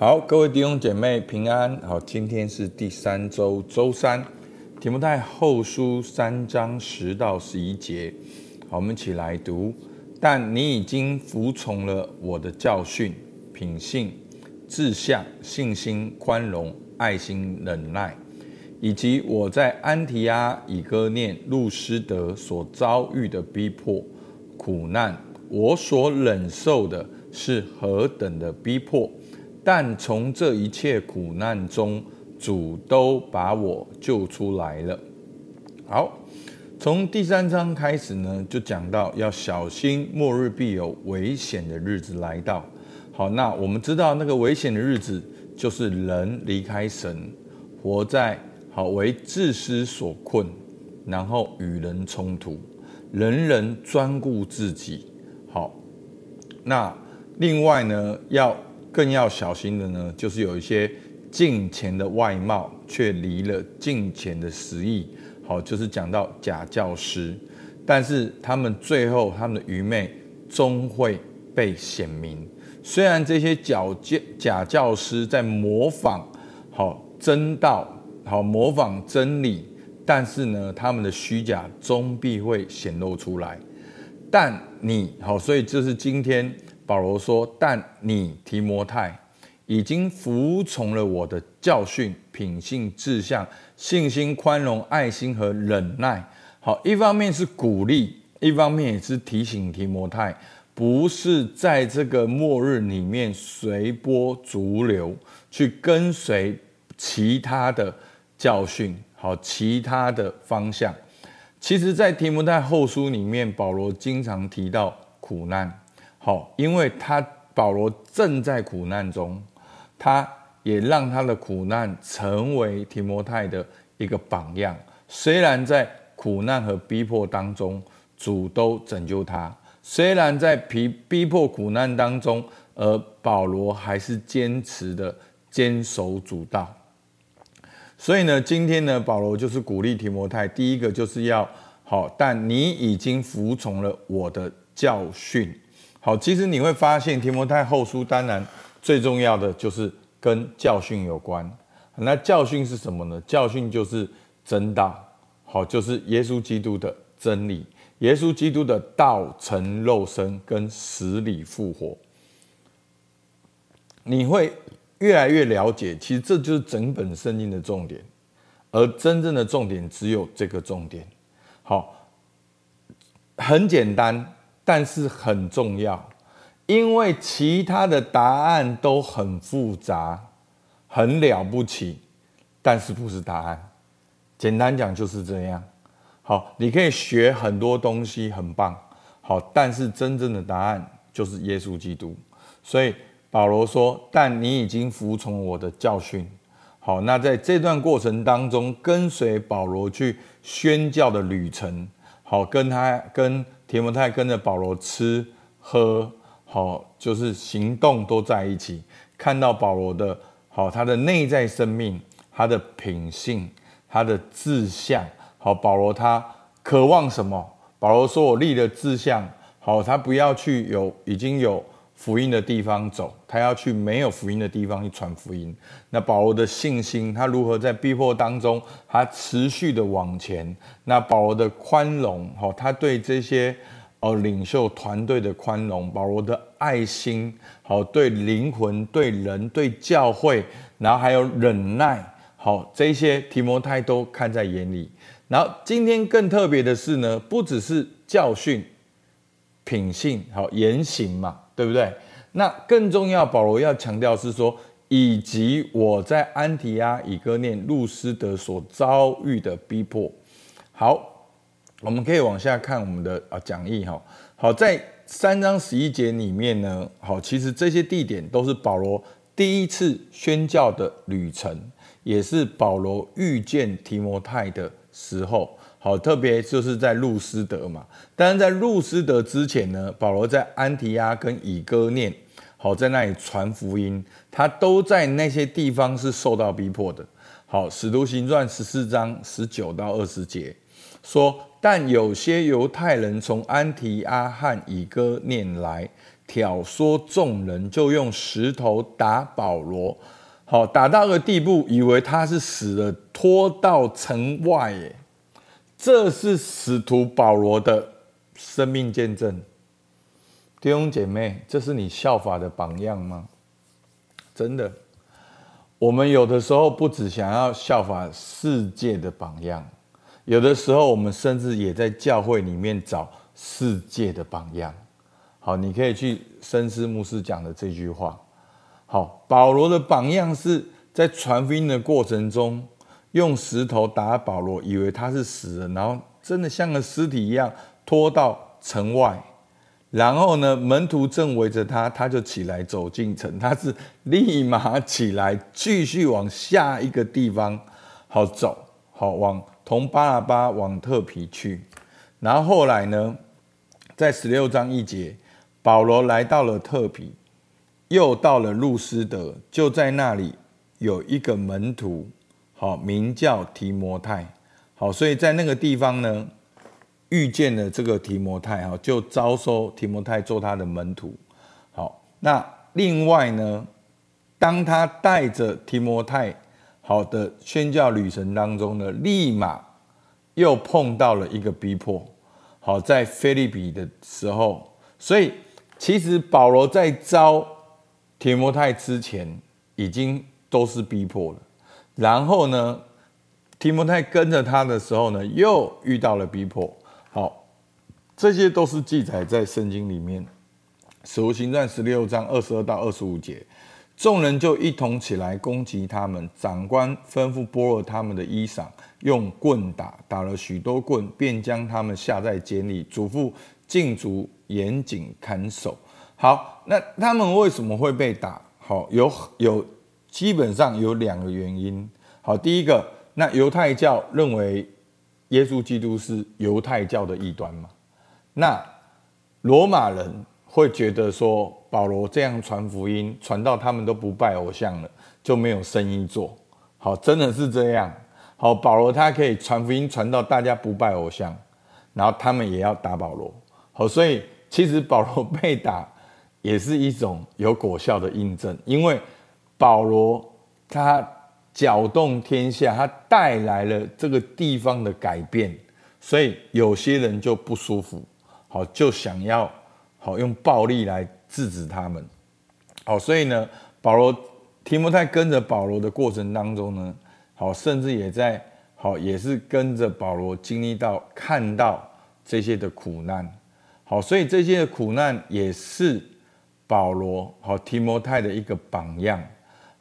好，各位弟兄姐妹平安。好，今天是第三周周三，提摩太后书三章十到十一节。好，我们一起来读。但你已经服从了我的教训、品性、志向、信心、宽容、爱心、忍耐，以及我在安提阿、以哥念、路斯德所遭遇的逼迫、苦难，我所忍受的是何等的逼迫！但从这一切苦难中，主都把我救出来了。好，从第三章开始呢，就讲到要小心，末日必有危险的日子来到。好，那我们知道那个危险的日子，就是人离开神，活在好为自私所困，然后与人冲突，人人专顾自己。好，那另外呢，要。更要小心的呢，就是有一些敬虔的外貌，却离了敬虔的实意。好，就是讲到假教师，但是他们最后他们的愚昧终会被显明。虽然这些假教假教师在模仿好真道，好模仿真理，但是呢，他们的虚假终必会显露出来。但你好，所以这是今天。保罗说：“但你提摩太已经服从了我的教训、品性、志向、信心、宽容、爱心和忍耐。好，一方面是鼓励，一方面也是提醒提摩太，不是在这个末日里面随波逐流，去跟随其他的教训，好，其他的方向。其实，在提摩太后书里面，保罗经常提到苦难。”好，因为他保罗正在苦难中，他也让他的苦难成为提摩太的一个榜样。虽然在苦难和逼迫当中，主都拯救他；虽然在逼逼迫苦难当中，而保罗还是坚持的坚守主道。所以呢，今天呢，保罗就是鼓励提摩太，第一个就是要好，但你已经服从了我的教训。好，其实你会发现提摩太后书当然最重要的就是跟教训有关。那教训是什么呢？教训就是真道，好，就是耶稣基督的真理，耶稣基督的道成肉身跟死里复活。你会越来越了解，其实这就是整本圣经的重点，而真正的重点只有这个重点。好，很简单。但是很重要，因为其他的答案都很复杂，很了不起，但是不是答案。简单讲就是这样。好，你可以学很多东西，很棒。好，但是真正的答案就是耶稣基督。所以保罗说：“但你已经服从我的教训。”好，那在这段过程当中，跟随保罗去宣教的旅程，好，跟他跟。田摩太跟着保罗吃喝，好，就是行动都在一起。看到保罗的好，他的内在生命，他的品性，他的志向，好，保罗他渴望什么？保罗说：“我立了志向，好，他不要去有已经有。”福音的地方走，他要去没有福音的地方去传福音。那保罗的信心，他如何在逼迫当中，他持续的往前？那保罗的宽容，哈，他对这些呃领袖团队的宽容，保罗的爱心，好，对灵魂、对人、对教会，然后还有忍耐，好，这些提摩太都看在眼里。然后今天更特别的是呢，不只是教训、品性，好，言行嘛。对不对？那更重要，保罗要强调是说，以及我在安提阿、以哥念、路斯德所遭遇的逼迫。好，我们可以往下看我们的啊讲义哈。好，在三章十一节里面呢，好，其实这些地点都是保罗第一次宣教的旅程，也是保罗遇见提摩太的时候。好，特别就是在路斯德嘛，但是在路斯德之前呢，保罗在安提阿跟以哥念，好，在那里传福音，他都在那些地方是受到逼迫的。好，使徒行传十四章十九到二十节说，但有些犹太人从安提阿和以哥念来，挑唆众人，就用石头打保罗。好，打到个地步，以为他是死了，拖到城外。耶，这是使徒保罗的生命见证。弟兄姐妹，这是你效法的榜样吗？真的，我们有的时候不只想要效法世界的榜样，有的时候我们甚至也在教会里面找世界的榜样。好，你可以去深思牧师讲的这句话。好，保罗的榜样是在传福音的过程中，用石头打保罗，以为他是死了，然后真的像个尸体一样拖到城外。然后呢，门徒正围着他，他就起来走进城。他是立马起来，继续往下一个地方好走，好往同巴拿巴往特皮去。然后后来呢，在十六章一节，保罗来到了特皮。又到了路斯德，就在那里有一个门徒，好名叫提摩太，好，所以在那个地方呢，遇见了这个提摩太，哈，就招收提摩太做他的门徒，好，那另外呢，当他带着提摩太，好的宣教旅程当中呢，立马又碰到了一个逼迫，好，在腓立比的时候，所以其实保罗在招。提摩太之前已经都是逼迫了，然后呢，提摩太跟着他的时候呢，又遇到了逼迫。好，这些都是记载在圣经里面，《使徒行传》十六章二十二到二十五节，众人就一同起来攻击他们，长官吩咐剥了他们的衣裳，用棍打，打了许多棍，便将他们下在监里，嘱咐禁足严谨看守。好，那他们为什么会被打？好，有有基本上有两个原因。好，第一个，那犹太教认为耶稣基督是犹太教的异端嘛？那罗马人会觉得说保罗这样传福音，传到他们都不拜偶像了，就没有生意做。好，真的是这样。好，保罗他可以传福音传到大家不拜偶像，然后他们也要打保罗。好，所以其实保罗被打。也是一种有果效的印证，因为保罗他搅动天下，他带来了这个地方的改变，所以有些人就不舒服，好，就想要好用暴力来制止他们，好，所以呢，保罗提摩太跟着保罗的过程当中呢，好，甚至也在好也是跟着保罗经历到看到这些的苦难，好，所以这些的苦难也是。保罗好，提摩太的一个榜样。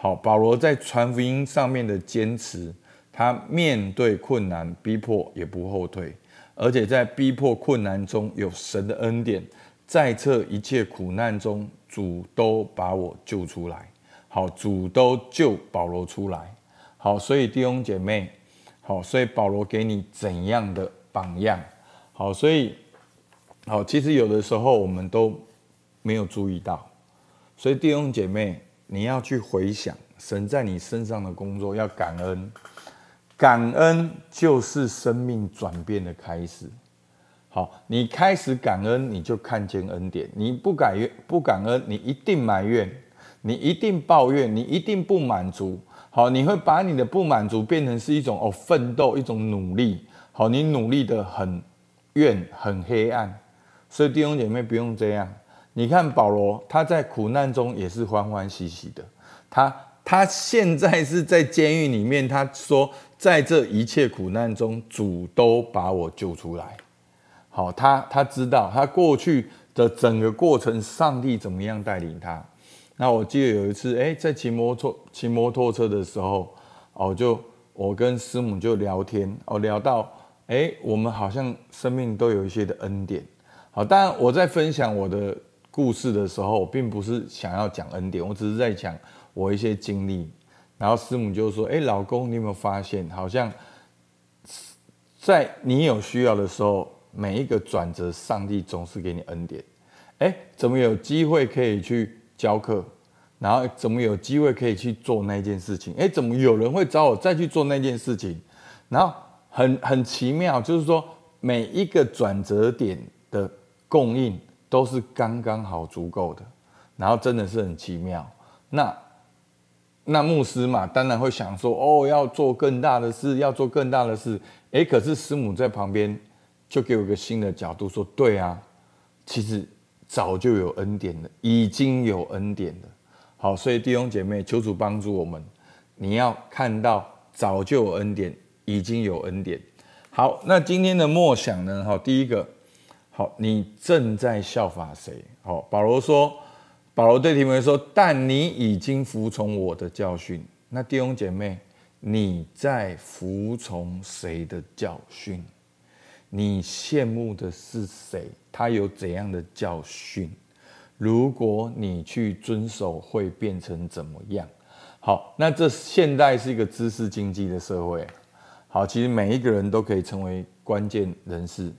好，保罗在传福音上面的坚持，他面对困难逼迫也不后退，而且在逼迫困难中有神的恩典，在这一切苦难中，主都把我救出来。好，主都救保罗出来。好，所以弟兄姐妹，好，所以保罗给你怎样的榜样？好，所以好，其实有的时候我们都。没有注意到，所以弟兄姐妹，你要去回想神在你身上的工作，要感恩，感恩就是生命转变的开始。好，你开始感恩，你就看见恩典。你不感，不感恩，你一定埋怨，你一定抱怨，你一定不满足。好，你会把你的不满足变成是一种哦奋斗，一种努力。好，你努力的很怨，很黑暗。所以弟兄姐妹不用这样。你看保罗，他在苦难中也是欢欢喜喜的。他他现在是在监狱里面，他说，在这一切苦难中，主都把我救出来。好，他他知道他过去的整个过程，上帝怎么样带领他。那我记得有一次，哎，在骑摩托骑摩托车的时候，哦，就我跟师母就聊天，哦，聊到，哎，我们好像生命都有一些的恩典。好，当然我在分享我的。故事的时候，我并不是想要讲恩典，我只是在讲我一些经历。然后师母就说：“哎，老公，你有没有发现，好像在你有需要的时候，每一个转折，上帝总是给你恩典。哎，怎么有机会可以去教课？然后怎么有机会可以去做那件事情？哎，怎么有人会找我再去做那件事情？然后很很奇妙，就是说每一个转折点的供应。”都是刚刚好足够的，然后真的是很奇妙。那那牧师嘛，当然会想说，哦，要做更大的事，要做更大的事。诶，可是师母在旁边就给我一个新的角度说，对啊，其实早就有恩典了，已经有恩典了。好，所以弟兄姐妹，求主帮助我们，你要看到早就有恩典，已经有恩典。好，那今天的默想呢？好，第一个。好，你正在效法谁？好，保罗说，保罗对提摩太说，但你已经服从我的教训。那弟兄姐妹，你在服从谁的教训？你羡慕的是谁？他有怎样的教训？如果你去遵守，会变成怎么样？好，那这现代是一个知识经济的社会。好，其实每一个人都可以成为关键人士。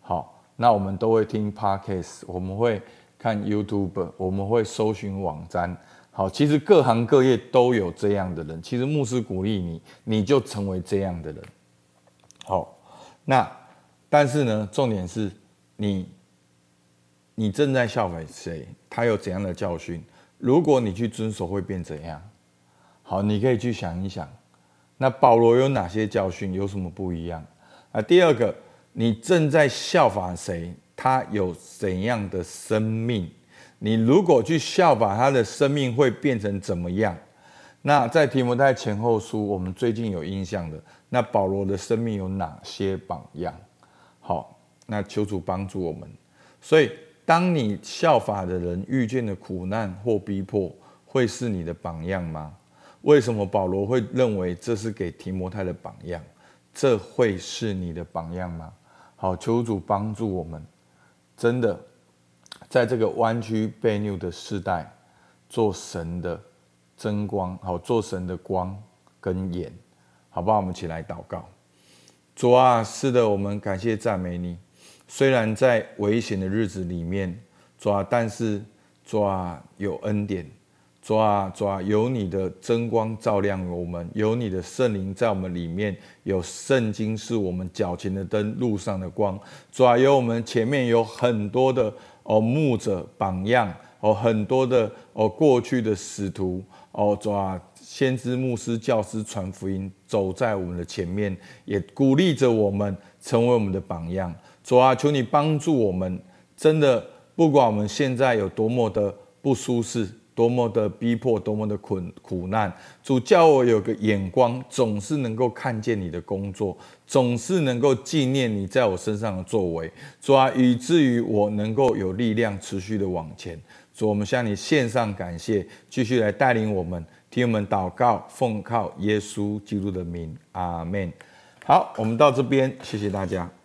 好。那我们都会听 Podcast，我们会看 YouTube，我们会搜寻网站。好，其实各行各业都有这样的人。其实牧师鼓励你，你就成为这样的人。好，那但是呢，重点是你，你正在效法谁？他有怎样的教训？如果你去遵守，会变怎样？好，你可以去想一想。那保罗有哪些教训？有什么不一样？啊，第二个。你正在效法谁？他有怎样的生命？你如果去效法他的生命，会变成怎么样？那在提摩太前后书，我们最近有印象的，那保罗的生命有哪些榜样？好，那求主帮助我们。所以，当你效法的人遇见的苦难或逼迫，会是你的榜样吗？为什么保罗会认为这是给提摩太的榜样？这会是你的榜样吗？好，求主帮助我们，真的在这个弯曲悖谬的时代，做神的真光，好，做神的光跟眼，好不好？我们一起来祷告。主啊，是的，我们感谢赞美你。虽然在危险的日子里面，主啊，但是主啊，有恩典。主啊，主啊，有你的真光照亮我们，有你的圣灵在我们里面，有圣经是我们脚前的灯，路上的光。主啊，有我们前面有很多的哦牧者榜样哦，很多的哦过去的使徒哦，主啊，先知、牧师、教师传福音，走在我们的前面，也鼓励着我们成为我们的榜样。主啊，求你帮助我们，真的不管我们现在有多么的不舒适。多么的逼迫，多么的苦苦难，主叫我有个眼光，总是能够看见你的工作，总是能够纪念你在我身上的作为，主啊，以至于我能够有力量持续的往前。主，我们向你献上感谢，继续来带领我们，听我们祷告，奉靠耶稣基督的名，阿门。好，我们到这边，谢谢大家。